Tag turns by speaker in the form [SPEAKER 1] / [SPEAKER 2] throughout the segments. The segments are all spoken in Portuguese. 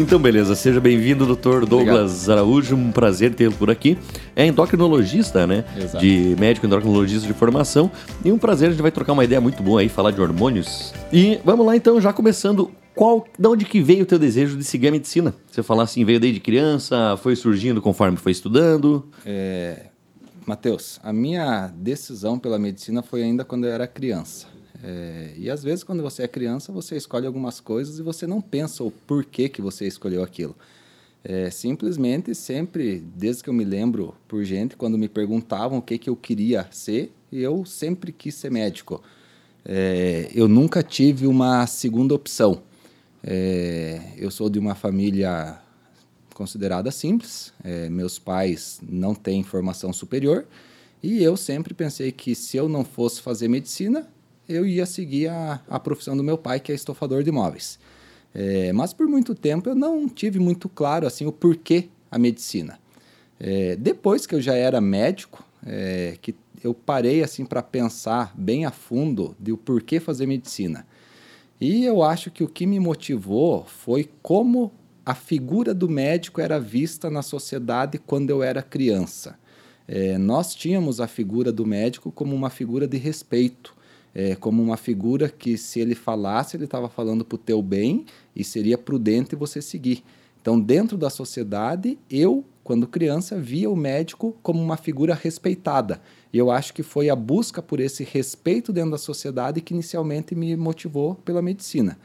[SPEAKER 1] Então, beleza. Seja bem-vindo, doutor Douglas Obrigado. Araújo. Um prazer tê-lo por aqui. É endocrinologista, né? Exato. De médico endocrinologista de formação. E um prazer, a gente vai trocar uma ideia muito boa aí, falar de hormônios. E vamos lá, então, já começando. Qual, de onde que veio o teu desejo de seguir a medicina? Você falar assim, veio desde criança, foi surgindo conforme foi estudando?
[SPEAKER 2] É, Matheus, a minha decisão pela medicina foi ainda quando eu era criança. É, e às vezes, quando você é criança, você escolhe algumas coisas e você não pensa o porquê que você escolheu aquilo. É, simplesmente, sempre, desde que eu me lembro por gente, quando me perguntavam o que, que eu queria ser, eu sempre quis ser médico. É, eu nunca tive uma segunda opção. É, eu sou de uma família considerada simples, é, meus pais não têm formação superior, e eu sempre pensei que se eu não fosse fazer medicina, eu ia seguir a, a profissão do meu pai, que é estofador de imóveis. É, mas por muito tempo eu não tive muito claro assim o porquê a medicina. É, depois que eu já era médico, é, que eu parei assim para pensar bem a fundo de o porquê fazer medicina. E eu acho que o que me motivou foi como a figura do médico era vista na sociedade quando eu era criança. É, nós tínhamos a figura do médico como uma figura de respeito é, como uma figura que, se ele falasse, ele estava falando para o teu bem e seria prudente você seguir. Então, dentro da sociedade, eu, quando criança, via o médico como uma figura respeitada. E eu acho que foi a busca por esse respeito dentro da sociedade que inicialmente me motivou pela medicina.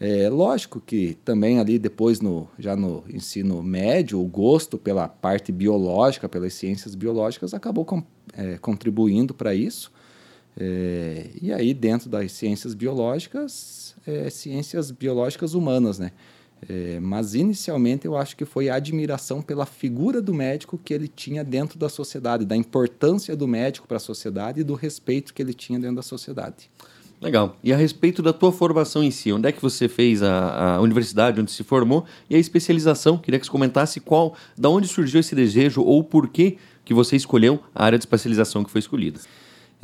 [SPEAKER 2] É lógico que também ali depois no já no ensino médio o gosto pela parte biológica, pelas ciências biológicas acabou com, é, contribuindo para isso. É, e aí, dentro das ciências biológicas, é, ciências biológicas humanas, né? É, mas inicialmente eu acho que foi a admiração pela figura do médico que ele tinha dentro da sociedade, da importância do médico para a sociedade e do respeito que ele tinha dentro da sociedade.
[SPEAKER 1] Legal. E a respeito da tua formação em si, onde é que você fez a, a universidade, onde se formou e a especialização? Queria que você comentasse qual, da onde surgiu esse desejo ou por que que você escolheu a área de especialização que foi escolhida.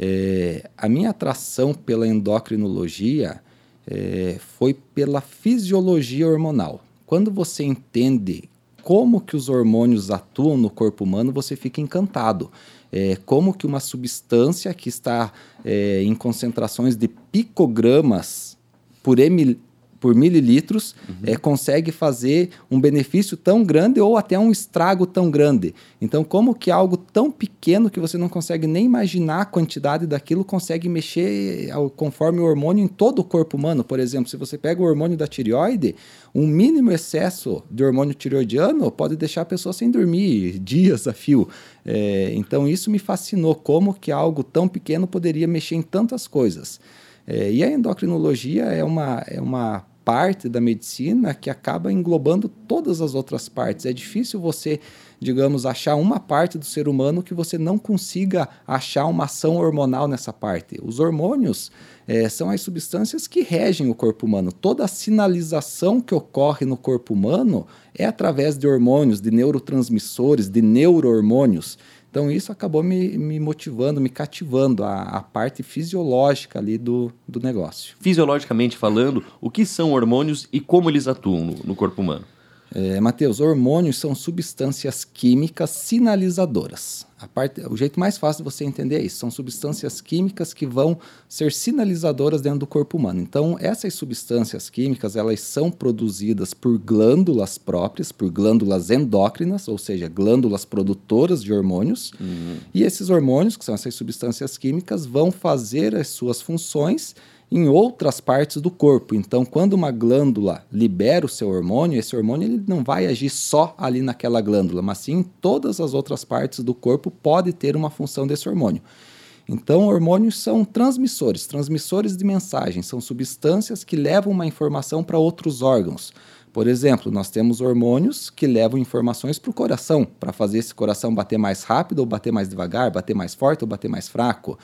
[SPEAKER 2] É, a minha atração pela endocrinologia é, foi pela fisiologia hormonal. Quando você entende como que os hormônios atuam no corpo humano, você fica encantado. É, como que uma substância que está é, em concentrações de picogramas por por mililitros uhum. é, consegue fazer um benefício tão grande ou até um estrago tão grande. Então, como que algo tão pequeno que você não consegue nem imaginar a quantidade daquilo consegue mexer conforme o hormônio em todo o corpo humano? Por exemplo, se você pega o hormônio da tireoide, um mínimo excesso de hormônio tireoidiano pode deixar a pessoa sem dormir dias a fio. É, então, isso me fascinou, como que algo tão pequeno poderia mexer em tantas coisas. É, e a endocrinologia é uma, é uma parte da medicina que acaba englobando todas as outras partes. É difícil você, digamos, achar uma parte do ser humano que você não consiga achar uma ação hormonal nessa parte. Os hormônios é, são as substâncias que regem o corpo humano. Toda a sinalização que ocorre no corpo humano é através de hormônios, de neurotransmissores, de neurohormônios. Então isso acabou me, me motivando, me cativando a, a, parte fisiológica ali do, do negócio.
[SPEAKER 1] Fisiologicamente falando, o que são hormônios e como eles atuam no, no corpo humano?
[SPEAKER 2] É, Matheus, hormônios são substâncias químicas sinalizadoras. Parte, o jeito mais fácil de você entender é isso. São substâncias químicas que vão ser sinalizadoras dentro do corpo humano. Então, essas substâncias químicas, elas são produzidas por glândulas próprias, por glândulas endócrinas, ou seja, glândulas produtoras de hormônios. Uhum. E esses hormônios, que são essas substâncias químicas, vão fazer as suas funções em outras partes do corpo. Então, quando uma glândula libera o seu hormônio, esse hormônio ele não vai agir só ali naquela glândula, mas sim em todas as outras partes do corpo pode ter uma função desse hormônio. Então, hormônios são transmissores, transmissores de mensagem, são substâncias que levam uma informação para outros órgãos. Por exemplo, nós temos hormônios que levam informações para o coração, para fazer esse coração bater mais rápido ou bater mais devagar, bater mais forte ou bater mais fraco.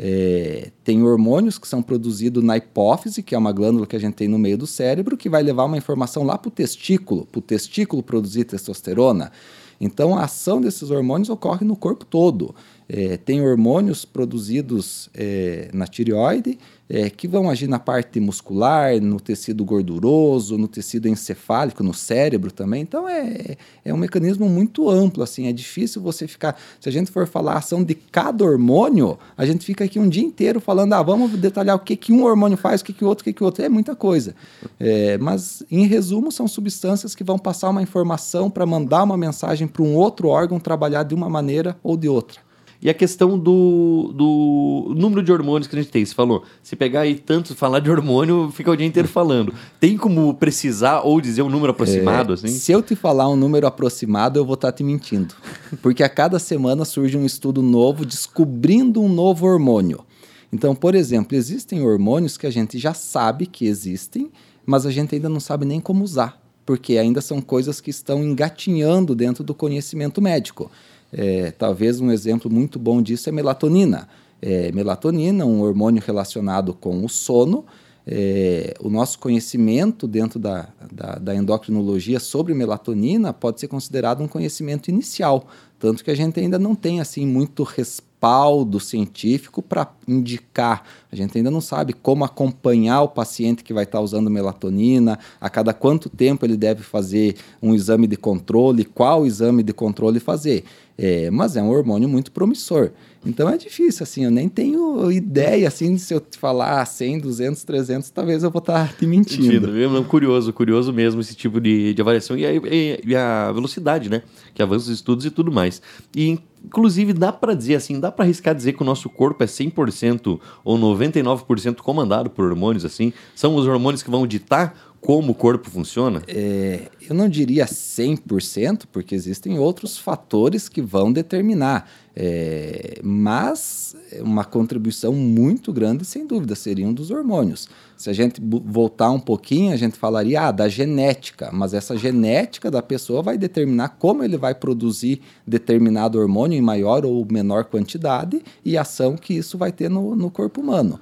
[SPEAKER 2] É, tem hormônios que são produzidos na hipófise, que é uma glândula que a gente tem no meio do cérebro, que vai levar uma informação lá para o testículo, para o testículo produzir testosterona. Então, a ação desses hormônios ocorre no corpo todo. É, tem hormônios produzidos é, na tireoide é, que vão agir na parte muscular, no tecido gorduroso, no tecido encefálico, no cérebro também. Então é, é um mecanismo muito amplo, assim, é difícil você ficar. Se a gente for falar a ação de cada hormônio, a gente fica aqui um dia inteiro falando, ah, vamos detalhar o que, que um hormônio faz, o que, que o outro, o que, que o outro. É muita coisa. É, mas, em resumo, são substâncias que vão passar uma informação para mandar uma mensagem para um outro órgão trabalhar de uma maneira ou de outra.
[SPEAKER 1] E a questão do, do número de hormônios que a gente tem. Você falou, se pegar aí tanto, falar de hormônio, fica o dia inteiro falando. Tem como precisar ou dizer um número aproximado? É, assim?
[SPEAKER 2] Se eu te falar um número aproximado, eu vou estar tá te mentindo. Porque a cada semana surge um estudo novo descobrindo um novo hormônio. Então, por exemplo, existem hormônios que a gente já sabe que existem, mas a gente ainda não sabe nem como usar, porque ainda são coisas que estão engatinhando dentro do conhecimento médico. É, talvez um exemplo muito bom disso é melatonina. É, melatonina, um hormônio relacionado com o sono. É, o nosso conhecimento dentro da, da, da, endocrinologia sobre melatonina pode ser considerado um conhecimento inicial, tanto que a gente ainda não tem assim muito respaldo científico para indicar. A gente ainda não sabe como acompanhar o paciente que vai estar tá usando melatonina, a cada quanto tempo ele deve fazer um exame de controle, qual exame de controle fazer. É, mas é um hormônio muito promissor. Então é difícil, assim, eu nem tenho ideia, assim, se eu te falar 100, 200, 300, talvez eu vou estar tá te mentindo.
[SPEAKER 1] mentindo. Curioso, curioso mesmo esse tipo de, de avaliação e a, e a, velocidade, né? Que avança os estudos e tudo mais. E, inclusive, dá para dizer, assim, dá para arriscar dizer que o nosso corpo é 100% ou 99% comandado por hormônios, assim? São os hormônios que vão ditar como o corpo funciona?
[SPEAKER 2] É, eu não diria 100%, porque existem outros fatores que vão determinar. É, mas uma contribuição muito grande, sem dúvida, seriam dos hormônios. Se a gente voltar um pouquinho, a gente falaria ah, da genética, mas essa genética da pessoa vai determinar como ele vai produzir determinado hormônio em maior ou menor quantidade e a ação que isso vai ter no, no corpo humano.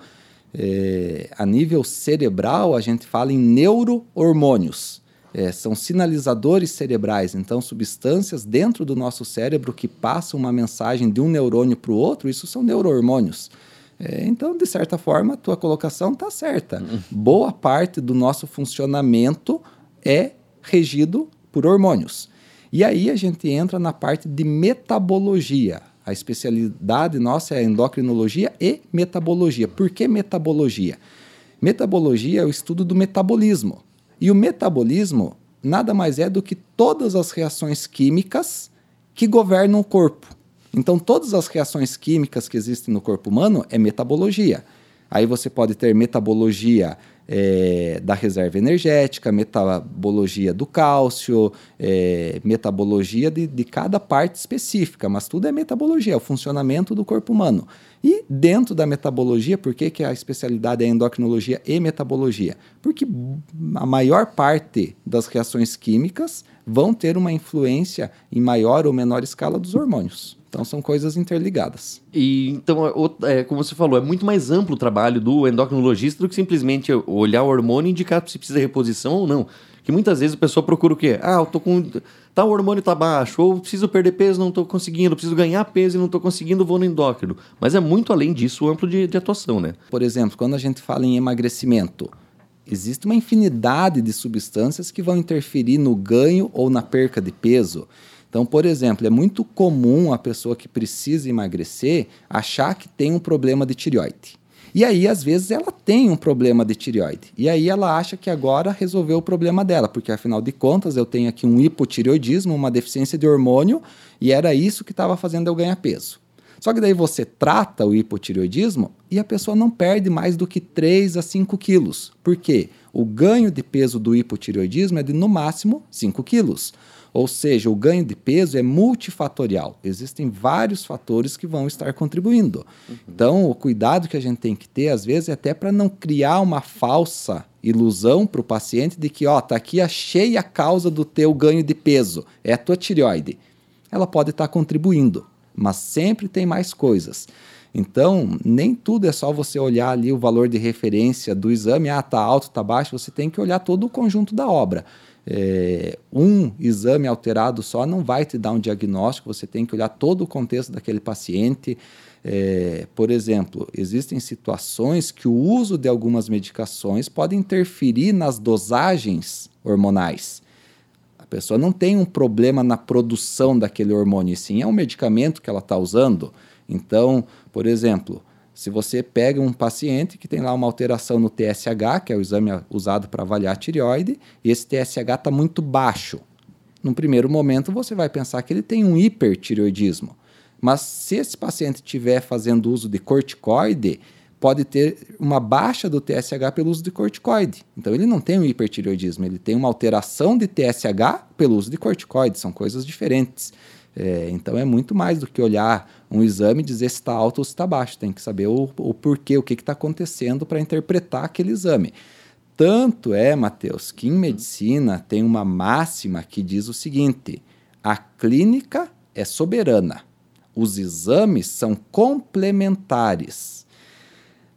[SPEAKER 2] É, a nível cerebral, a gente fala em neurohormônios. É, são sinalizadores cerebrais, então substâncias dentro do nosso cérebro que passam uma mensagem de um neurônio para o outro, isso são neurohormônios. É, então, de certa forma, a tua colocação está certa. Uhum. Boa parte do nosso funcionamento é regido por hormônios. E aí a gente entra na parte de metabologia. A especialidade nossa é endocrinologia e metabologia. Por que metabologia? Metabologia é o estudo do metabolismo. E o metabolismo nada mais é do que todas as reações químicas que governam o corpo. Então, todas as reações químicas que existem no corpo humano é metabologia. Aí você pode ter metabologia é, da reserva energética, metabologia do cálcio, é, metabologia de, de cada parte específica, mas tudo é metabologia, é o funcionamento do corpo humano. E dentro da metabologia, por que, que a especialidade é endocrinologia e metabologia? Porque a maior parte das reações químicas vão ter uma influência em maior ou menor escala dos hormônios. Então são coisas interligadas.
[SPEAKER 1] E então, é, como você falou, é muito mais amplo o trabalho do endocrinologista do que simplesmente olhar o hormônio e indicar se precisa de reposição ou não. Que muitas vezes a pessoa procura o quê? Ah, eu tô com. Tá, o hormônio tá baixo, ou preciso perder peso, não tô conseguindo, preciso ganhar peso e não tô conseguindo, vou no endócrino. Mas é muito além disso amplo de, de atuação, né?
[SPEAKER 2] Por exemplo, quando a gente fala em emagrecimento, existe uma infinidade de substâncias que vão interferir no ganho ou na perca de peso. Então, por exemplo, é muito comum a pessoa que precisa emagrecer achar que tem um problema de tireoide. E aí, às vezes, ela tem um problema de tireoide. E aí ela acha que agora resolveu o problema dela, porque afinal de contas eu tenho aqui um hipotireoidismo, uma deficiência de hormônio, e era isso que estava fazendo eu ganhar peso. Só que daí você trata o hipotireoidismo e a pessoa não perde mais do que 3 a 5 quilos. Por quê? O ganho de peso do hipotireoidismo é de no máximo 5 quilos. Ou seja, o ganho de peso é multifatorial. Existem vários fatores que vão estar contribuindo. Uhum. Então, o cuidado que a gente tem que ter, às vezes, é até para não criar uma falsa ilusão para o paciente de que, ó, tá aqui achei a causa do teu ganho de peso, é a tua tireoide. Ela pode estar tá contribuindo, mas sempre tem mais coisas. Então, nem tudo é só você olhar ali o valor de referência do exame, ah, tá alto, tá baixo, você tem que olhar todo o conjunto da obra. É, um exame alterado só não vai te dar um diagnóstico, você tem que olhar todo o contexto daquele paciente. É, por exemplo, existem situações que o uso de algumas medicações pode interferir nas dosagens hormonais. A pessoa não tem um problema na produção daquele hormônio, sim é um medicamento que ela está usando. Então, por exemplo, se você pega um paciente que tem lá uma alteração no TSH, que é o exame usado para avaliar a tireoide, e esse TSH está muito baixo. Num primeiro momento, você vai pensar que ele tem um hipertireoidismo. Mas se esse paciente estiver fazendo uso de corticoide, pode ter uma baixa do TSH pelo uso de corticoide. Então ele não tem um hipertireoidismo, ele tem uma alteração de TSH pelo uso de corticoide, são coisas diferentes. É, então é muito mais do que olhar um exame e dizer se está alto ou se está baixo. Tem que saber o, o porquê, o que está acontecendo para interpretar aquele exame. Tanto é, Mateus, que em medicina tem uma máxima que diz o seguinte: a clínica é soberana, os exames são complementares.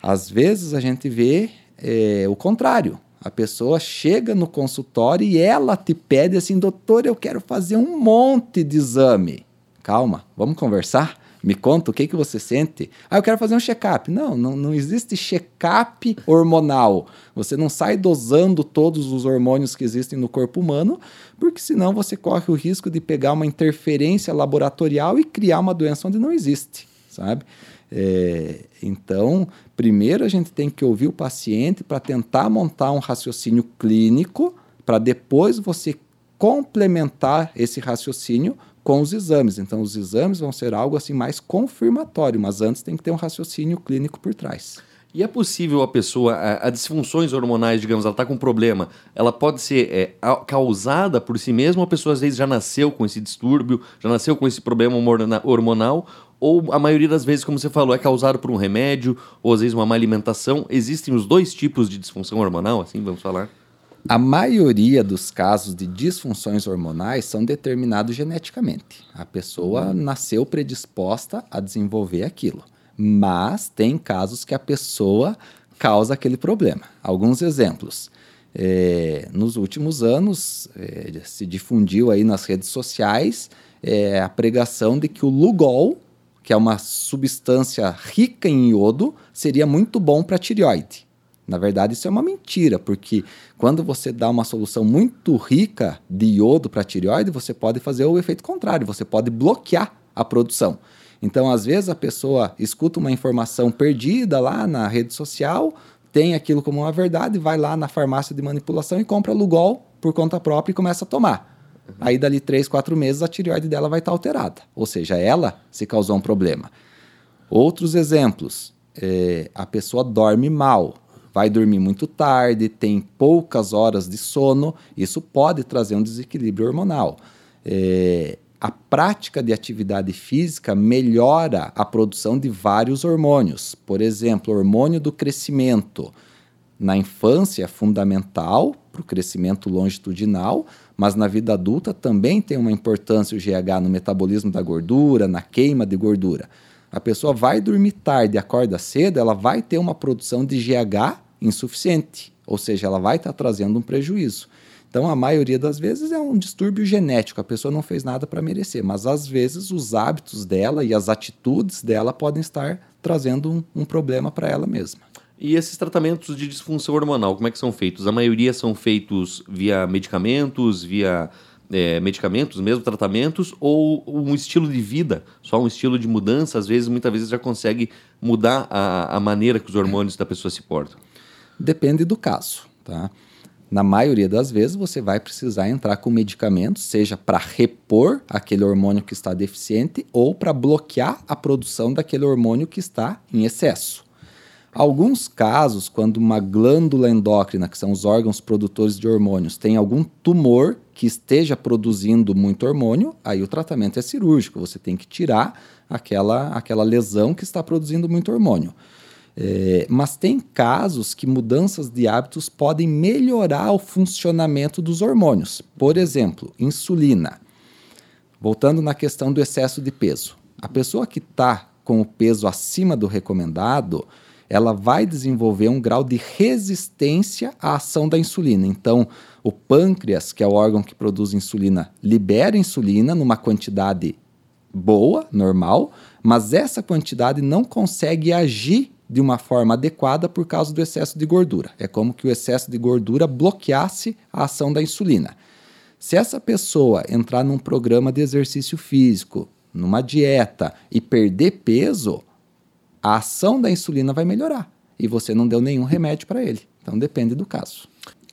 [SPEAKER 2] Às vezes a gente vê é, o contrário. A pessoa chega no consultório e ela te pede assim, doutor, eu quero fazer um monte de exame. Calma, vamos conversar? Me conta o que, que você sente. Ah, eu quero fazer um check-up. Não, não, não existe check-up hormonal. Você não sai dosando todos os hormônios que existem no corpo humano, porque senão você corre o risco de pegar uma interferência laboratorial e criar uma doença onde não existe, sabe? É, então, primeiro a gente tem que ouvir o paciente para tentar montar um raciocínio clínico, para depois você complementar esse raciocínio com os exames. Então, os exames vão ser algo assim mais confirmatório, mas antes tem que ter um raciocínio clínico por trás.
[SPEAKER 1] E é possível a pessoa, a, a disfunções hormonais, digamos, ela está com um problema, ela pode ser é, causada por si mesma ou a pessoa às vezes já nasceu com esse distúrbio, já nasceu com esse problema hormonal, ou a maioria das vezes, como você falou, é causado por um remédio, ou às vezes uma má alimentação. Existem os dois tipos de disfunção hormonal, assim, vamos falar?
[SPEAKER 2] A maioria dos casos de disfunções hormonais são determinados geneticamente. A pessoa uhum. nasceu predisposta a desenvolver aquilo. Mas tem casos que a pessoa causa aquele problema. Alguns exemplos. É, nos últimos anos, é, se difundiu aí nas redes sociais é, a pregação de que o Lugol que é uma substância rica em iodo, seria muito bom para tireoide. Na verdade, isso é uma mentira, porque quando você dá uma solução muito rica de iodo para tireoide, você pode fazer o efeito contrário, você pode bloquear a produção. Então, às vezes, a pessoa escuta uma informação perdida lá na rede social, tem aquilo como uma verdade, vai lá na farmácia de manipulação e compra Lugol por conta própria e começa a tomar. Uhum. Aí, dali três, quatro meses, a tireoide dela vai estar tá alterada. Ou seja, ela se causou um problema. Outros exemplos: é, a pessoa dorme mal, vai dormir muito tarde, tem poucas horas de sono, isso pode trazer um desequilíbrio hormonal. É, a prática de atividade física melhora a produção de vários hormônios. Por exemplo, o hormônio do crescimento. Na infância é fundamental para o crescimento longitudinal, mas na vida adulta também tem uma importância o GH no metabolismo da gordura, na queima de gordura. A pessoa vai dormir tarde e acorda cedo, ela vai ter uma produção de GH insuficiente, ou seja, ela vai estar tá trazendo um prejuízo. Então, a maioria das vezes é um distúrbio genético, a pessoa não fez nada para merecer, mas às vezes os hábitos dela e as atitudes dela podem estar trazendo um, um problema para ela mesma.
[SPEAKER 1] E esses tratamentos de disfunção hormonal, como é que são feitos? A maioria são feitos via medicamentos, via é, medicamentos mesmo, tratamentos, ou um estilo de vida, só um estilo de mudança, às vezes, muitas vezes já consegue mudar a, a maneira que os hormônios da pessoa se portam?
[SPEAKER 2] Depende do caso, tá? Na maioria das vezes, você vai precisar entrar com medicamentos, seja para repor aquele hormônio que está deficiente ou para bloquear a produção daquele hormônio que está em excesso. Alguns casos, quando uma glândula endócrina, que são os órgãos produtores de hormônios, tem algum tumor que esteja produzindo muito hormônio, aí o tratamento é cirúrgico. Você tem que tirar aquela, aquela lesão que está produzindo muito hormônio. É, mas tem casos que mudanças de hábitos podem melhorar o funcionamento dos hormônios. Por exemplo, insulina. Voltando na questão do excesso de peso. A pessoa que está com o peso acima do recomendado, ela vai desenvolver um grau de resistência à ação da insulina. Então, o pâncreas, que é o órgão que produz insulina, libera insulina numa quantidade boa, normal, mas essa quantidade não consegue agir de uma forma adequada por causa do excesso de gordura. É como que o excesso de gordura bloqueasse a ação da insulina. Se essa pessoa entrar num programa de exercício físico, numa dieta e perder peso, a ação da insulina vai melhorar e você não deu nenhum remédio para ele. Então depende do caso.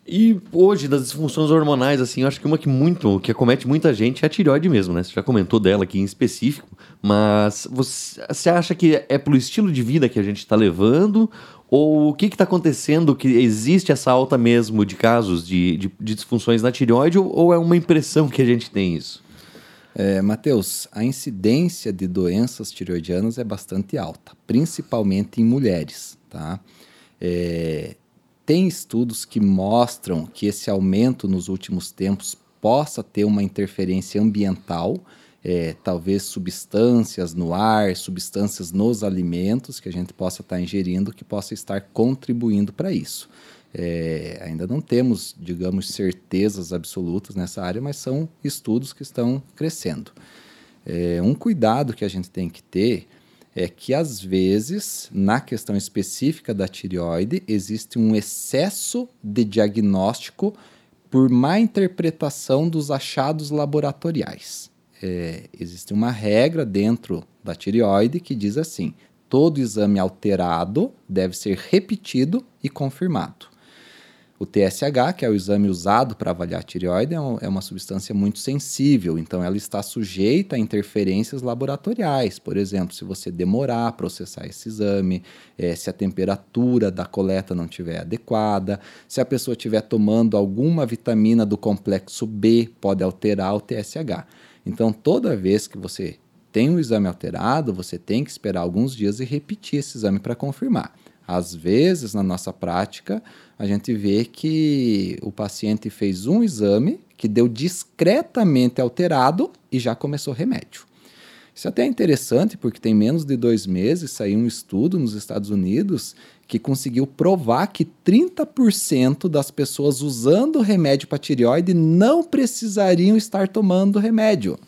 [SPEAKER 1] E hoje, das disfunções hormonais, assim, eu acho que uma que muito, que acomete muita gente é a tireoide mesmo, né? Você já comentou dela aqui em específico, mas você, você acha que é pelo estilo de vida que a gente está levando? Ou o que está acontecendo que existe essa alta mesmo de casos de, de, de disfunções na tireoide ou é uma impressão que a gente tem isso?
[SPEAKER 2] É, Matheus, a incidência de doenças tireoidianas é bastante alta, principalmente em mulheres, tá? É, tem estudos que mostram que esse aumento nos últimos tempos possa ter uma interferência ambiental, é, talvez substâncias no ar, substâncias nos alimentos que a gente possa estar ingerindo, que possa estar contribuindo para isso. É, ainda não temos, digamos, certezas absolutas nessa área, mas são estudos que estão crescendo. É, um cuidado que a gente tem que ter é que às vezes, na questão específica da tireoide, existe um excesso de diagnóstico por má interpretação dos achados laboratoriais. É, existe uma regra dentro da tireoide que diz assim: todo exame alterado deve ser repetido e confirmado. O TSH, que é o exame usado para avaliar a tireoide, é, é uma substância muito sensível, então ela está sujeita a interferências laboratoriais. Por exemplo, se você demorar a processar esse exame, é, se a temperatura da coleta não estiver adequada, se a pessoa estiver tomando alguma vitamina do complexo B, pode alterar o TSH. Então, toda vez que você tem um exame alterado, você tem que esperar alguns dias e repetir esse exame para confirmar. Às vezes, na nossa prática, a gente vê que o paciente fez um exame que deu discretamente alterado e já começou remédio. Isso até é interessante porque tem menos de dois meses saiu um estudo nos Estados Unidos que conseguiu provar que 30% das pessoas usando remédio para tireoide não precisariam estar tomando remédio.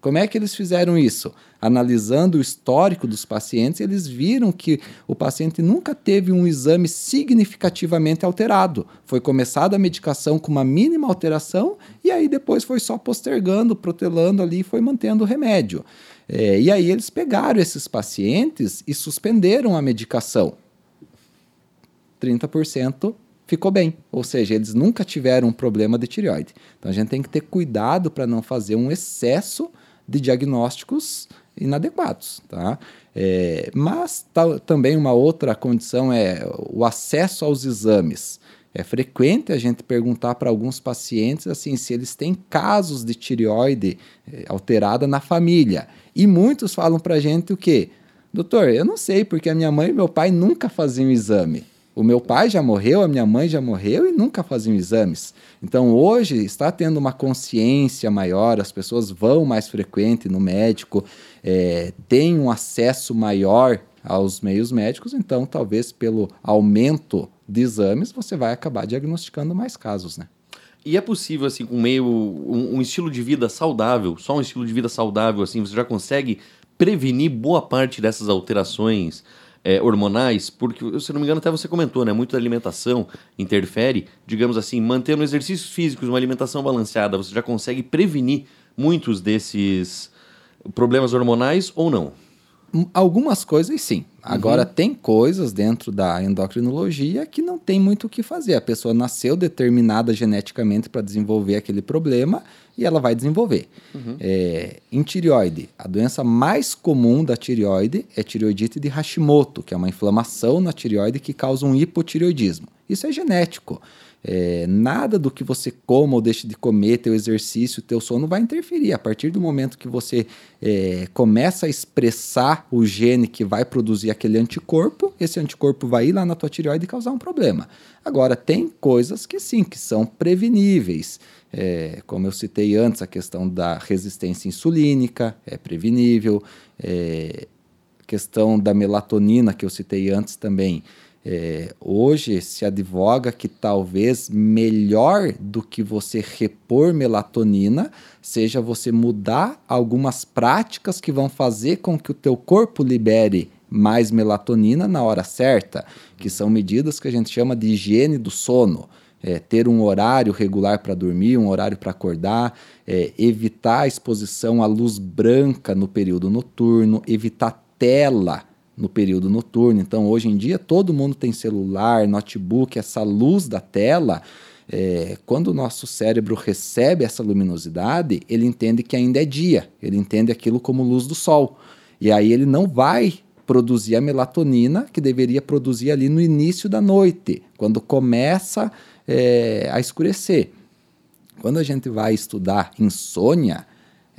[SPEAKER 2] Como é que eles fizeram isso? Analisando o histórico dos pacientes, eles viram que o paciente nunca teve um exame significativamente alterado. Foi começada a medicação com uma mínima alteração e aí depois foi só postergando, protelando ali e foi mantendo o remédio. É, e aí eles pegaram esses pacientes e suspenderam a medicação. 30% ficou bem. Ou seja, eles nunca tiveram um problema de tireoide. Então a gente tem que ter cuidado para não fazer um excesso de diagnósticos inadequados. Tá? É, mas tá, também uma outra condição é o acesso aos exames. É frequente a gente perguntar para alguns pacientes assim se eles têm casos de tireoide é, alterada na família. E muitos falam para a gente o quê? Doutor, eu não sei, porque a minha mãe e meu pai nunca faziam exame. O meu pai já morreu, a minha mãe já morreu e nunca faziam exames. Então hoje está tendo uma consciência maior, as pessoas vão mais frequente no médico, é, têm um acesso maior aos meios médicos, então talvez pelo aumento de exames você vai acabar diagnosticando mais casos, né?
[SPEAKER 1] E é possível, assim, com meio um, um, estilo de vida saudável, só um estilo de vida saudável, assim, você já consegue prevenir boa parte dessas alterações é, hormonais, porque, se não me engano, até você comentou, né? Muito da alimentação interfere, digamos assim, mantendo exercícios físicos, uma alimentação balanceada, você já consegue prevenir muitos desses problemas hormonais ou não?
[SPEAKER 2] Algumas coisas sim. Agora, uhum. tem coisas dentro da endocrinologia que não tem muito o que fazer. A pessoa nasceu determinada geneticamente para desenvolver aquele problema e ela vai desenvolver. Uhum. É, em tireoide, a doença mais comum da tireoide é tireoidite de Hashimoto, que é uma inflamação na tireoide que causa um hipotireoidismo. Isso é genético. É, nada do que você coma ou deixe de comer, teu exercício, teu sono vai interferir. A partir do momento que você é, começa a expressar o gene que vai produzir aquele anticorpo, esse anticorpo vai ir lá na tua tireoide e causar um problema. Agora, tem coisas que sim, que são preveníveis. É, como eu citei antes, a questão da resistência insulínica é prevenível. É, questão da melatonina que eu citei antes também. É, hoje se advoga que talvez melhor do que você repor melatonina seja você mudar algumas práticas que vão fazer com que o teu corpo libere mais melatonina na hora certa, que são medidas que a gente chama de higiene do sono. É, ter um horário regular para dormir, um horário para acordar, é, evitar a exposição à luz branca no período noturno, evitar tela no período noturno. Então, hoje em dia, todo mundo tem celular, notebook, essa luz da tela. É, quando o nosso cérebro recebe essa luminosidade, ele entende que ainda é dia, ele entende aquilo como luz do sol. E aí ele não vai produzir a melatonina que deveria produzir ali no início da noite, quando começa é, a escurecer. Quando a gente vai estudar insônia,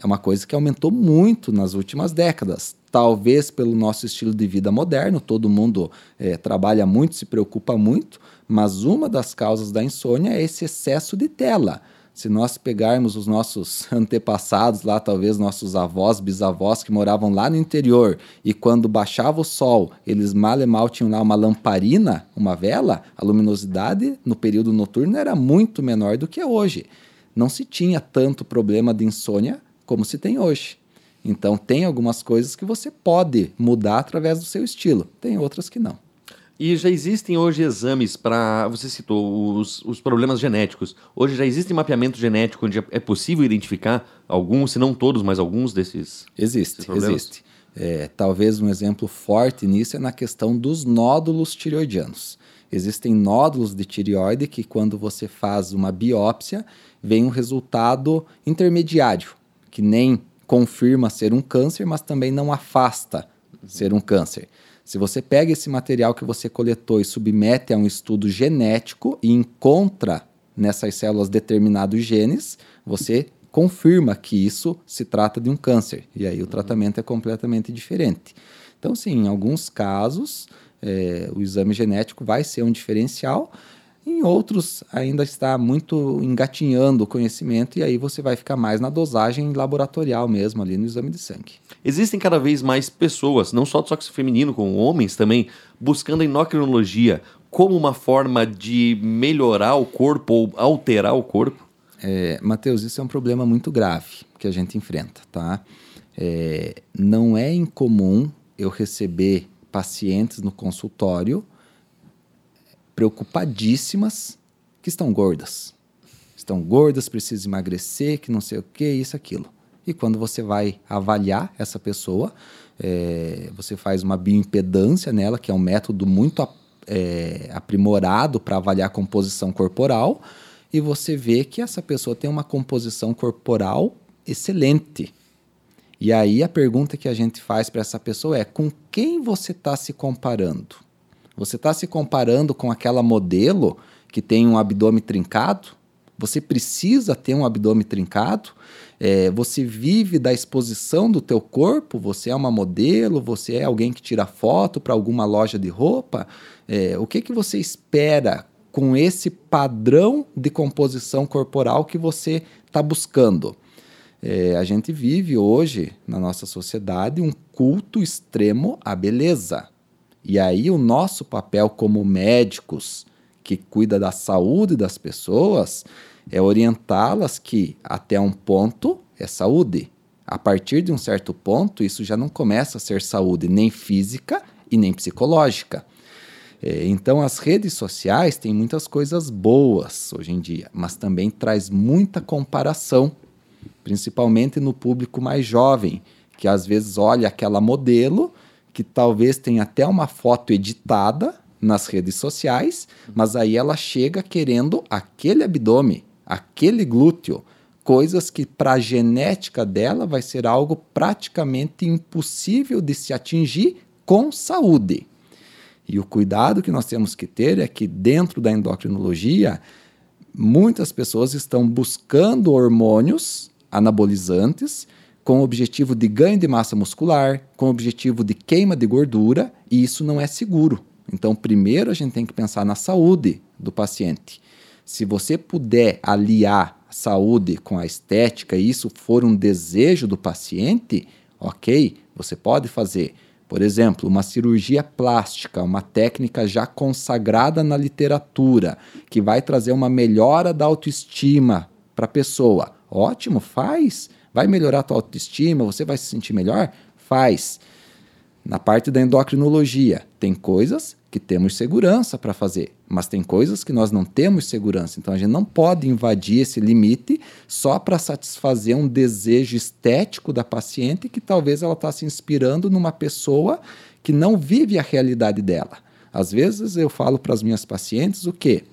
[SPEAKER 2] é uma coisa que aumentou muito nas últimas décadas. Talvez pelo nosso estilo de vida moderno, todo mundo é, trabalha muito, se preocupa muito, mas uma das causas da insônia é esse excesso de tela. Se nós pegarmos os nossos antepassados lá, talvez nossos avós, bisavós que moravam lá no interior, e quando baixava o sol, eles mal e mal tinham lá uma lamparina, uma vela, a luminosidade no período noturno era muito menor do que hoje. Não se tinha tanto problema de insônia como se tem hoje. Então, tem algumas coisas que você pode mudar através do seu estilo, tem outras que não.
[SPEAKER 1] E já existem hoje exames para. Você citou os, os problemas genéticos. Hoje já existe mapeamento genético onde é possível identificar alguns, se não todos, mas alguns desses.
[SPEAKER 2] Existe, desses existe. É, talvez um exemplo forte nisso é na questão dos nódulos tireoidianos. Existem nódulos de tireoide que, quando você faz uma biópsia, vem um resultado intermediário que nem confirma ser um câncer, mas também não afasta uhum. ser um câncer. Se você pega esse material que você coletou e submete a um estudo genético e encontra nessas células determinados genes, você confirma que isso se trata de um câncer. E aí o uhum. tratamento é completamente diferente. Então, sim, em alguns casos, é, o exame genético vai ser um diferencial, em outros, ainda está muito engatinhando o conhecimento e aí você vai ficar mais na dosagem laboratorial mesmo, ali no exame de sangue.
[SPEAKER 1] Existem cada vez mais pessoas, não só do sexo feminino, como homens também, buscando a endocrinologia como uma forma de melhorar o corpo ou alterar o corpo?
[SPEAKER 2] É, Matheus, isso é um problema muito grave que a gente enfrenta, tá? É, não é incomum eu receber pacientes no consultório preocupadíssimas que estão gordas. Estão gordas, precisam emagrecer, que não sei o que, isso, aquilo. E quando você vai avaliar essa pessoa, é, você faz uma bioimpedância nela, que é um método muito é, aprimorado para avaliar a composição corporal, e você vê que essa pessoa tem uma composição corporal excelente. E aí a pergunta que a gente faz para essa pessoa é: com quem você está se comparando? Você está se comparando com aquela modelo que tem um abdômen trincado? Você precisa ter um abdômen trincado? É, você vive da exposição do teu corpo? Você é uma modelo? Você é alguém que tira foto para alguma loja de roupa? É, o que, que você espera com esse padrão de composição corporal que você está buscando? É, a gente vive hoje na nossa sociedade um culto extremo à beleza. E aí o nosso papel como médicos que cuida da saúde das pessoas é orientá-las que até um ponto é saúde. A partir de um certo ponto, isso já não começa a ser saúde nem física e nem psicológica. É, então, as redes sociais têm muitas coisas boas hoje em dia, mas também traz muita comparação, principalmente no público mais jovem, que às vezes olha aquela modelo que talvez tenha até uma foto editada nas redes sociais, mas aí ela chega querendo aquele abdômen, aquele glúteo, coisas que para a genética dela vai ser algo praticamente impossível de se atingir com saúde. E o cuidado que nós temos que ter é que dentro da endocrinologia, muitas pessoas estão buscando hormônios anabolizantes com o objetivo de ganho de massa muscular, com o objetivo de queima de gordura, e isso não é seguro. Então, primeiro a gente tem que pensar na saúde do paciente. Se você puder aliar a saúde com a estética e isso for um desejo do paciente, ok, você pode fazer. Por exemplo, uma cirurgia plástica, uma técnica já consagrada na literatura, que vai trazer uma melhora da autoestima para a pessoa. Ótimo, faz. Vai melhorar a tua autoestima, você vai se sentir melhor? Faz. Na parte da endocrinologia, tem coisas que temos segurança para fazer, mas tem coisas que nós não temos segurança. Então a gente não pode invadir esse limite só para satisfazer um desejo estético da paciente que talvez ela está se inspirando numa pessoa que não vive a realidade dela. Às vezes eu falo para as minhas pacientes o quê?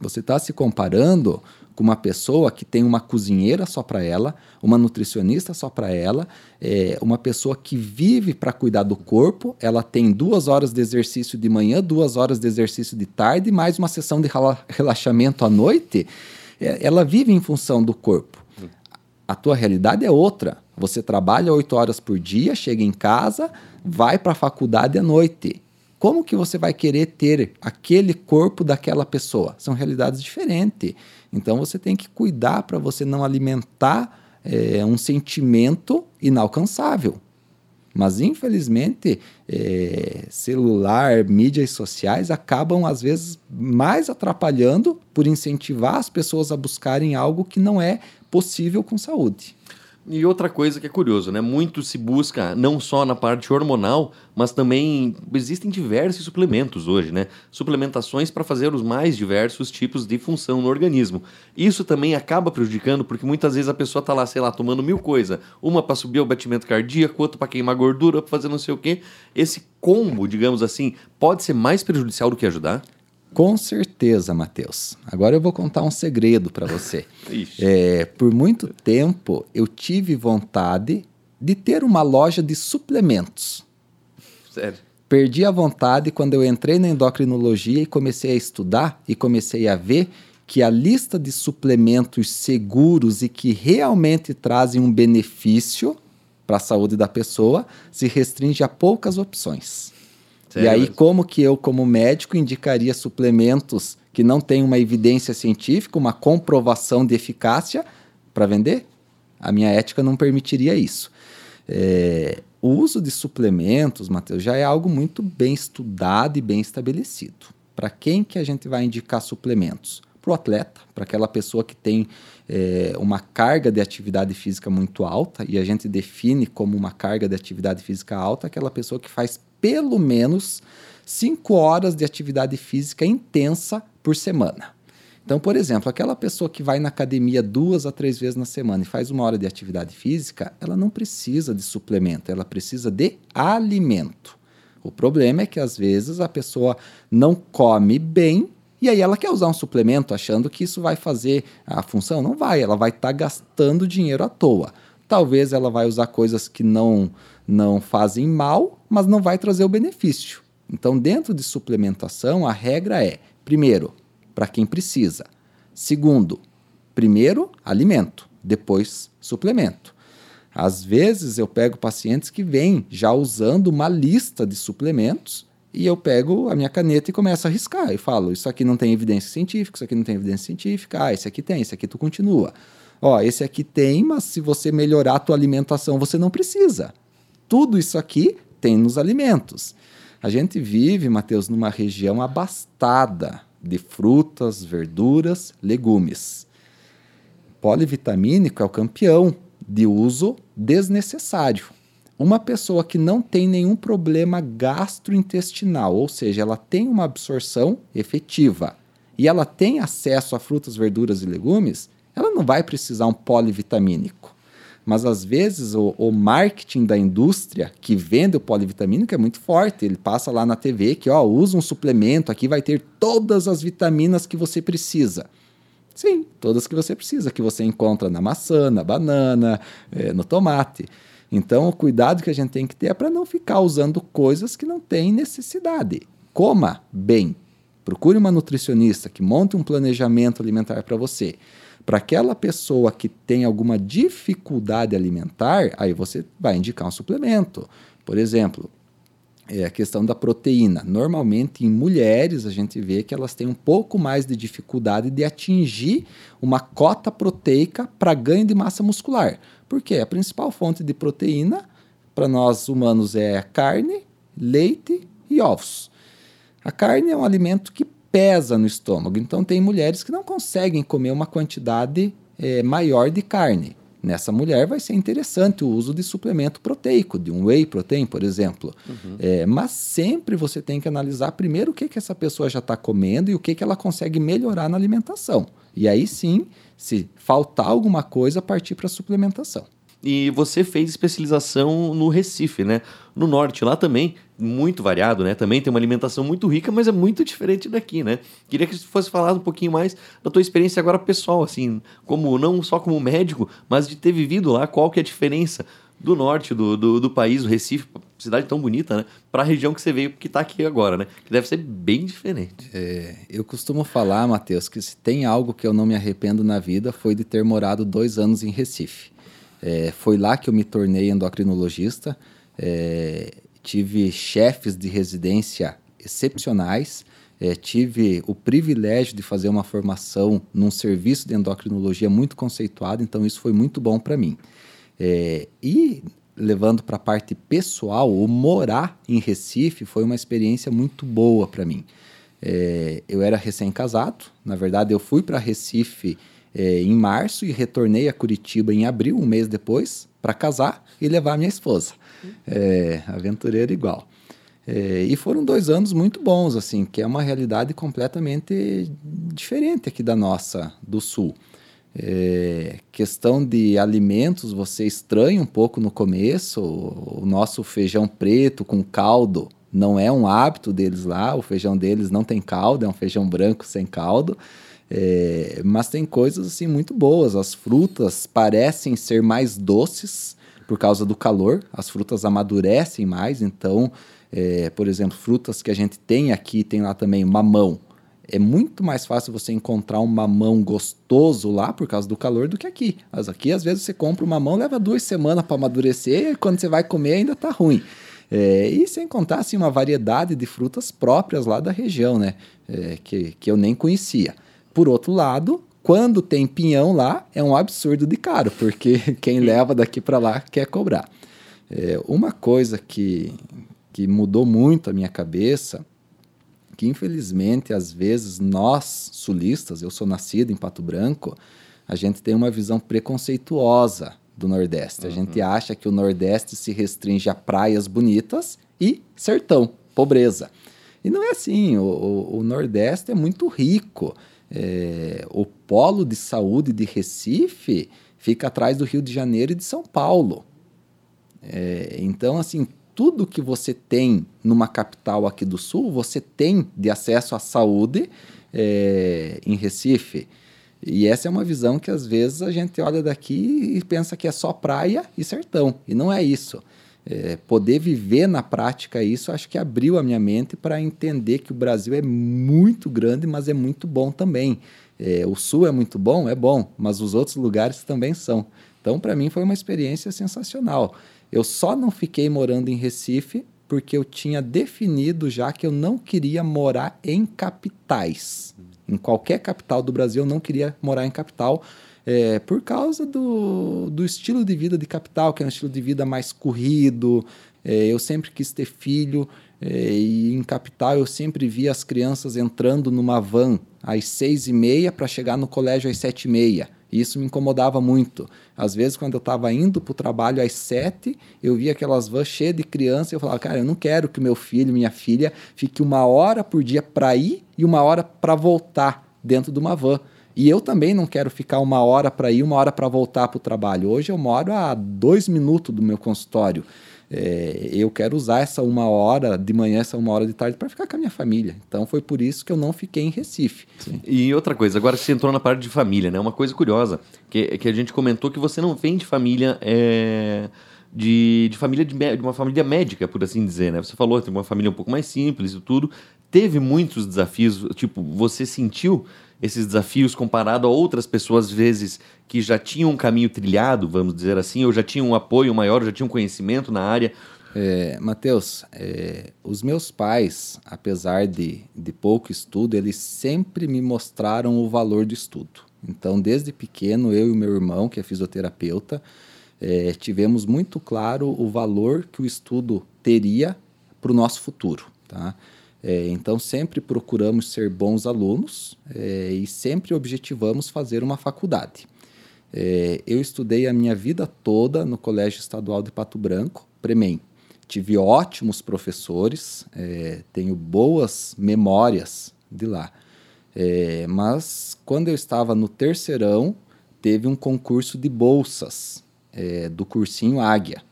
[SPEAKER 2] Você está se comparando com uma pessoa que tem uma cozinheira só para ela, uma nutricionista só para ela, é, uma pessoa que vive para cuidar do corpo, ela tem duas horas de exercício de manhã, duas horas de exercício de tarde, mais uma sessão de relaxamento à noite, é, ela vive em função do corpo. A tua realidade é outra. Você trabalha oito horas por dia, chega em casa, vai para a faculdade à noite. Como que você vai querer ter aquele corpo daquela pessoa? São realidades diferentes. Então você tem que cuidar para você não alimentar é, um sentimento inalcançável. Mas, infelizmente, é, celular, mídias sociais acabam, às vezes, mais atrapalhando por incentivar as pessoas a buscarem algo que não é possível com saúde.
[SPEAKER 1] E outra coisa que é curioso, né? Muito se busca não só na parte hormonal, mas também existem diversos suplementos hoje, né? Suplementações para fazer os mais diversos tipos de função no organismo. Isso também acaba prejudicando porque muitas vezes a pessoa tá lá, sei lá, tomando mil coisas, uma para subir o batimento cardíaco, outra para queimar gordura, para fazer não sei o quê. Esse combo, digamos assim, pode ser mais prejudicial do que ajudar?
[SPEAKER 2] Com certeza, Matheus. Agora eu vou contar um segredo para você. é, por muito tempo eu tive vontade de ter uma loja de suplementos.
[SPEAKER 1] Sério?
[SPEAKER 2] Perdi a vontade quando eu entrei na endocrinologia e comecei a estudar e comecei a ver que a lista de suplementos seguros e que realmente trazem um benefício para a saúde da pessoa se restringe a poucas opções. Sério? E aí, como que eu, como médico, indicaria suplementos que não têm uma evidência científica, uma comprovação de eficácia para vender? A minha ética não permitiria isso. É, o uso de suplementos, Matheus, já é algo muito bem estudado e bem estabelecido. Para quem que a gente vai indicar suplementos? Para o atleta, para aquela pessoa que tem é, uma carga de atividade física muito alta, e a gente define como uma carga de atividade física alta aquela pessoa que faz pelo menos 5 horas de atividade física intensa por semana. Então, por exemplo, aquela pessoa que vai na academia duas a três vezes na semana e faz uma hora de atividade física, ela não precisa de suplemento, ela precisa de alimento. O problema é que às vezes a pessoa não come bem e aí ela quer usar um suplemento achando que isso vai fazer a função. Não vai, ela vai estar tá gastando dinheiro à toa. Talvez ela vai usar coisas que não não fazem mal, mas não vai trazer o benefício. Então, dentro de suplementação, a regra é: primeiro, para quem precisa. Segundo, primeiro, alimento, depois, suplemento. Às vezes eu pego pacientes que vêm já usando uma lista de suplementos e eu pego a minha caneta e começo a riscar e falo: Isso aqui não tem evidência científica, isso aqui não tem evidência científica, ah, esse aqui tem, esse aqui tu continua. Ó, esse aqui tem, mas se você melhorar a tua alimentação, você não precisa. Tudo isso aqui tem nos alimentos. A gente vive, Mateus, numa região abastada de frutas, verduras, legumes. Polivitamínico é o campeão de uso desnecessário. Uma pessoa que não tem nenhum problema gastrointestinal, ou seja, ela tem uma absorção efetiva e ela tem acesso a frutas, verduras e legumes, ela não vai precisar um polivitamínico. Mas às vezes o, o, marketing da indústria que vende o polivitamínico é muito forte. Ele passa lá na TV que ó, usa um suplemento, aqui vai ter todas as vitaminas que você precisa. Sim, todas que você precisa, que você encontra na maçã, na banana, é, no tomate. Então, o cuidado que a gente tem que ter é para não ficar usando coisas que não têm necessidade. Coma bem. Procure uma nutricionista que monte um planejamento alimentar para você. Para aquela pessoa que tem alguma dificuldade alimentar, aí você vai indicar um suplemento. Por exemplo, é a questão da proteína. Normalmente, em mulheres, a gente vê que elas têm um pouco mais de dificuldade de atingir uma cota proteica para ganho de massa muscular. Porque a principal fonte de proteína para nós humanos é carne, leite e ovos. A carne é um alimento que pesa no estômago, então tem mulheres que não conseguem comer uma quantidade é, maior de carne. Nessa mulher vai ser interessante o uso de suplemento proteico, de um whey protein, por exemplo. Uhum. É, mas sempre você tem que analisar primeiro o que, que essa pessoa já está comendo e o que, que ela consegue melhorar na alimentação. E aí sim, se faltar alguma coisa, partir para a suplementação.
[SPEAKER 1] E você fez especialização no Recife, né? No norte, lá também, muito variado, né? Também tem uma alimentação muito rica, mas é muito diferente daqui, né? Queria que você fosse falar um pouquinho mais da tua experiência agora pessoal, assim, como não só como médico, mas de ter vivido lá, qual que é a diferença do norte do, do, do país, o Recife, cidade tão bonita, né? Para a região que você veio, que está aqui agora, né? Que deve ser bem diferente.
[SPEAKER 2] É, eu costumo falar, Matheus, que se tem algo que eu não me arrependo na vida foi de ter morado dois anos em Recife. É, foi lá que eu me tornei endocrinologista. É, tive chefes de residência excepcionais. É, tive o privilégio de fazer uma formação num serviço de endocrinologia muito conceituado, então isso foi muito bom para mim. É, e levando para a parte pessoal, o morar em Recife foi uma experiência muito boa para mim. É, eu era recém-casado, na verdade eu fui para Recife é, em março e retornei a Curitiba em abril, um mês depois, para casar e levar minha esposa. É, igual. É, e foram dois anos muito bons, assim, que é uma realidade completamente diferente aqui da nossa, do Sul. É, questão de alimentos, você estranha um pouco no começo. O, o nosso feijão preto com caldo não é um hábito deles lá. O feijão deles não tem caldo, é um feijão branco sem caldo. É, mas tem coisas assim muito boas. As frutas parecem ser mais doces por causa do calor. As frutas amadurecem mais. Então, é, por exemplo, frutas que a gente tem aqui, tem lá também mamão. É muito mais fácil você encontrar um mamão gostoso lá por causa do calor do que aqui. Mas aqui, às vezes, você compra um mamão, leva duas semanas para amadurecer e quando você vai comer ainda está ruim. É, e sem contar assim, uma variedade de frutas próprias lá da região, né? É, que, que eu nem conhecia. Por outro lado, quando tem pinhão lá, é um absurdo de caro, porque quem leva daqui para lá quer cobrar. É, uma coisa que, que mudou muito a minha cabeça, que infelizmente às vezes nós sulistas, eu sou nascido em Pato Branco, a gente tem uma visão preconceituosa do Nordeste. Uhum. A gente uhum. acha que o Nordeste se restringe a praias bonitas e sertão, pobreza. E não é assim. O, o, o Nordeste é muito rico. É, o polo de saúde de Recife fica atrás do Rio de Janeiro e de São Paulo. É, então, assim, tudo que você tem numa capital aqui do Sul, você tem de acesso à saúde é, em Recife. E essa é uma visão que às vezes a gente olha daqui e pensa que é só praia e sertão. E não é isso é, poder viver na prática isso, acho que abriu a minha mente para entender que o Brasil é muito grande, mas é muito bom também. É, o Sul é muito bom, é bom, mas os outros lugares também são. Então, para mim, foi uma experiência sensacional. Eu só não fiquei morando em Recife porque eu tinha definido já que eu não queria morar em capitais. Em qualquer capital do Brasil, eu não queria morar em capital é, por causa do, do estilo de vida de capital, que é um estilo de vida mais corrido. É, eu sempre quis ter filho é, e em capital eu sempre via as crianças entrando numa van às seis e meia para chegar no colégio às sete e meia. Isso me incomodava muito. Às vezes, quando eu estava indo para o trabalho às sete, eu via aquelas vans cheias de criança e eu falava, cara, eu não quero que meu filho, minha filha, fique uma hora por dia para ir e uma hora para voltar dentro de uma van. E eu também não quero ficar uma hora para ir, uma hora para voltar para o trabalho. Hoje eu moro a dois minutos do meu consultório. É, eu quero usar essa uma hora de manhã, essa uma hora de tarde para ficar com a minha família. Então foi por isso que eu não fiquei em Recife.
[SPEAKER 1] Sim. E outra coisa, agora você entrou na parte de família, né? Uma coisa curiosa, que, que a gente comentou que você não vem de família. É de, de família de, de, uma família médica, por assim dizer, né? Você falou, tem uma família um pouco mais simples e tudo. Teve muitos desafios, tipo, você sentiu esses desafios comparado a outras pessoas, às vezes, que já tinham um caminho trilhado, vamos dizer assim, ou já tinham um apoio maior, já tinham conhecimento na área?
[SPEAKER 2] É, Matheus, é, os meus pais, apesar de, de pouco estudo, eles sempre me mostraram o valor do estudo. Então, desde pequeno, eu e meu irmão, que é fisioterapeuta, é, tivemos muito claro o valor que o estudo teria para o nosso futuro. Tá? É, então, sempre procuramos ser bons alunos é, e sempre objetivamos fazer uma faculdade. É, eu estudei a minha vida toda no Colégio Estadual de Pato Branco, Premem. Tive ótimos professores, é, tenho boas memórias de lá. É, mas quando eu estava no terceirão, teve um concurso de bolsas é, do cursinho Águia.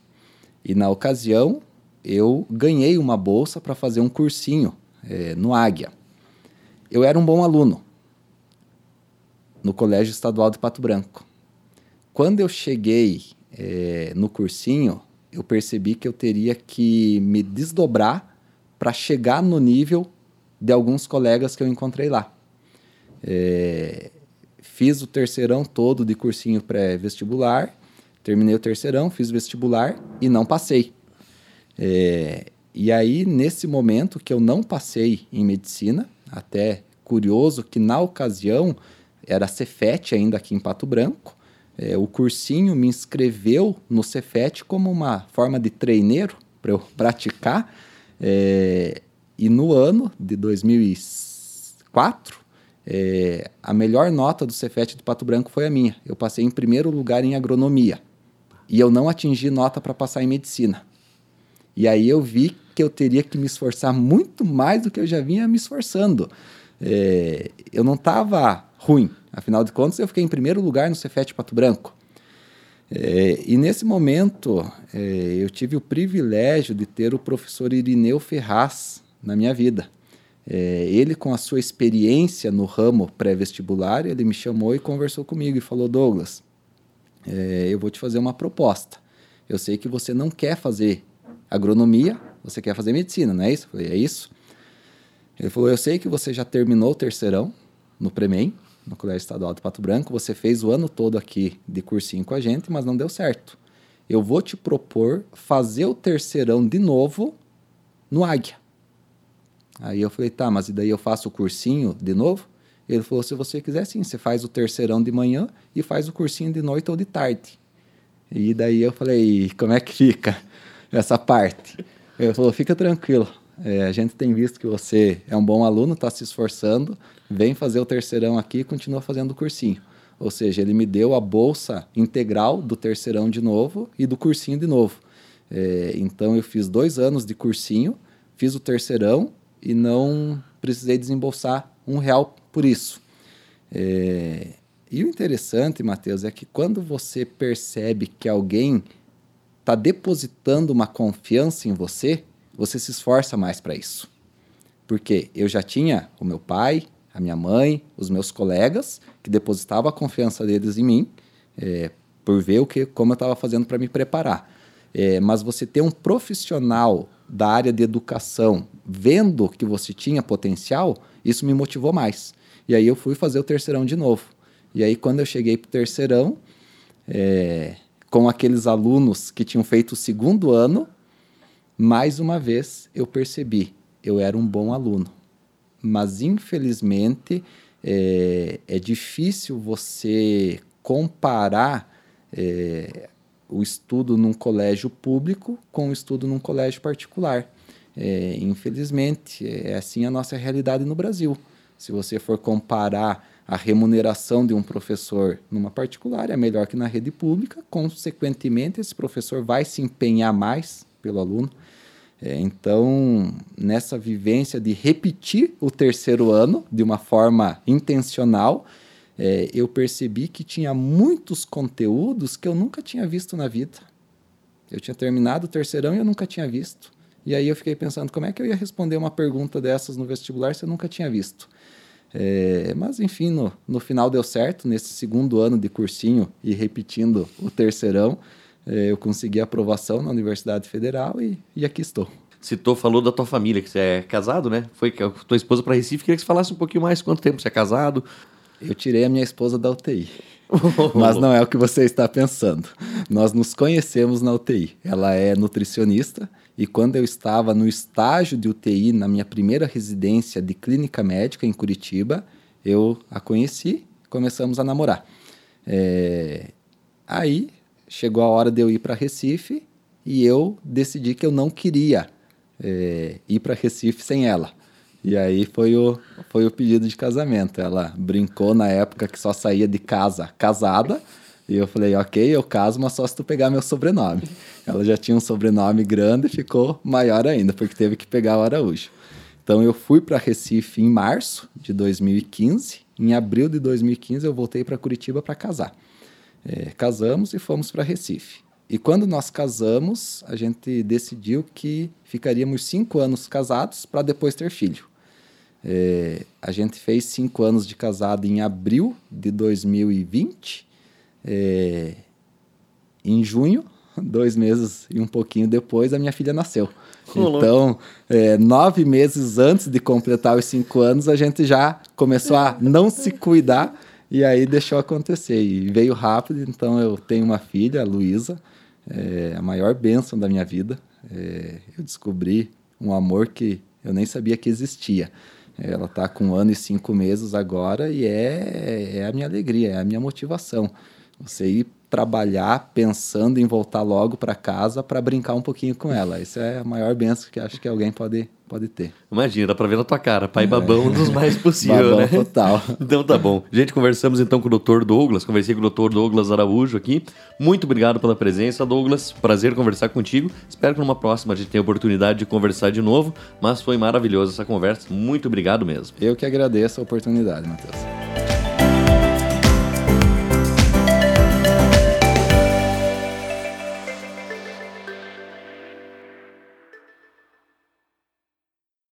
[SPEAKER 2] E na ocasião, eu ganhei uma bolsa para fazer um cursinho é, no Águia. Eu era um bom aluno no Colégio Estadual de Pato Branco. Quando eu cheguei é, no cursinho, eu percebi que eu teria que me desdobrar para chegar no nível de alguns colegas que eu encontrei lá. É, fiz o terceirão todo de cursinho pré-vestibular Terminei o terceirão, fiz vestibular e não passei. É, e aí, nesse momento que eu não passei em medicina, até curioso que na ocasião era Cefet ainda aqui em Pato Branco, é, o cursinho me inscreveu no Cefet como uma forma de treineiro para eu praticar. É, e no ano de 2004, é, a melhor nota do Cefet de Pato Branco foi a minha. Eu passei em primeiro lugar em agronomia e eu não atingi nota para passar em medicina. E aí eu vi que eu teria que me esforçar muito mais do que eu já vinha me esforçando. É, eu não estava ruim, afinal de contas eu fiquei em primeiro lugar no Cefet Pato Branco. É, e nesse momento é, eu tive o privilégio de ter o professor Irineu Ferraz na minha vida. É, ele, com a sua experiência no ramo pré-vestibular, ele me chamou e conversou comigo e falou: Douglas, é, eu vou te fazer uma proposta. Eu sei que você não quer fazer agronomia, você quer fazer medicina, não é isso? Eu falei, é isso. Ele falou, eu sei que você já terminou o terceirão no Premem, no Colégio Estadual de Pato Branco, você fez o ano todo aqui de cursinho com a gente, mas não deu certo. Eu vou te propor fazer o terceirão de novo no Águia. Aí eu falei, tá, mas e daí eu faço o cursinho de novo? Ele falou: se você quiser, sim, você faz o terceirão de manhã e faz o cursinho de noite ou de tarde. E daí eu falei: como é que fica essa parte? Ele falou: fica tranquilo. É, a gente tem visto que você é um bom aluno, está se esforçando, vem fazer o terceirão aqui e continua fazendo o cursinho. Ou seja, ele me deu a bolsa integral do terceirão de novo e do cursinho de novo. É, então eu fiz dois anos de cursinho, fiz o terceirão e não precisei desembolsar um real por isso. É... E o interessante, Mateus, é que quando você percebe que alguém está depositando uma confiança em você, você se esforça mais para isso. Porque eu já tinha o meu pai, a minha mãe, os meus colegas que depositavam a confiança deles em mim, é, por ver o que, como eu estava fazendo para me preparar. É, mas você ter um profissional da área de educação vendo que você tinha potencial, isso me motivou mais. E aí eu fui fazer o terceirão de novo. E aí quando eu cheguei para o terceirão, é, com aqueles alunos que tinham feito o segundo ano, mais uma vez eu percebi, eu era um bom aluno. Mas infelizmente é, é difícil você comparar é, o estudo num colégio público com o estudo num colégio particular. É, infelizmente, é assim a nossa realidade no Brasil. Se você for comparar a remuneração de um professor numa particular, é melhor que na rede pública, consequentemente, esse professor vai se empenhar mais pelo aluno. É, então, nessa vivência de repetir o terceiro ano de uma forma intencional, é, eu percebi que tinha muitos conteúdos que eu nunca tinha visto na vida. Eu tinha terminado o terceirão e eu nunca tinha visto. E aí eu fiquei pensando, como é que eu ia responder uma pergunta dessas no vestibular se eu nunca tinha visto? É, mas enfim, no, no final deu certo. Nesse segundo ano de cursinho e repetindo o terceirão, é, eu consegui aprovação na Universidade Federal e, e aqui estou.
[SPEAKER 1] Citou, falou da tua família, que você é casado, né? Foi com a tua esposa para Recife. Queria que você falasse um pouquinho mais quanto tempo você é casado.
[SPEAKER 2] Eu tirei a minha esposa da UTI. Mas não é o que você está pensando. Nós nos conhecemos na UTI. Ela é nutricionista e quando eu estava no estágio de UTI, na minha primeira residência de clínica médica em Curitiba, eu a conheci, começamos a namorar. É... Aí chegou a hora de eu ir para Recife e eu decidi que eu não queria é, ir para Recife sem ela. E aí foi o, foi o pedido de casamento. Ela brincou na época que só saía de casa casada. E eu falei, ok, eu caso, mas só se tu pegar meu sobrenome. Ela já tinha um sobrenome grande e ficou maior ainda, porque teve que pegar o Araújo. Então eu fui para Recife em março de 2015. Em abril de 2015 eu voltei para Curitiba para casar. É, casamos e fomos para Recife. E quando nós casamos, a gente decidiu que ficaríamos cinco anos casados para depois ter filho. É, a gente fez cinco anos de casado em abril de 2020. É, em junho, dois meses e um pouquinho depois, a minha filha nasceu. então, é, nove meses antes de completar os cinco anos, a gente já começou a não se cuidar e aí deixou acontecer. E veio rápido, então eu tenho uma filha, a Luísa, é a maior bênção da minha vida. É, eu descobri um amor que eu nem sabia que existia. Ela está com um ano e cinco meses agora e é, é a minha alegria, é a minha motivação. Você ir trabalhar pensando em voltar logo para casa para brincar um pouquinho com ela. Isso é a maior benção que acho que alguém pode, pode ter.
[SPEAKER 1] Imagina, dá para ver na tua cara. Pai babão dos mais possível, babão né?
[SPEAKER 2] total.
[SPEAKER 1] Então tá bom. Gente, conversamos então com o Dr. Douglas. Conversei com o Dr. Douglas Araújo aqui. Muito obrigado pela presença, Douglas. Prazer conversar contigo. Espero que numa próxima a gente tenha a oportunidade de conversar de novo. Mas foi maravilhosa essa conversa. Muito obrigado mesmo.
[SPEAKER 2] Eu que agradeço a oportunidade, Matheus.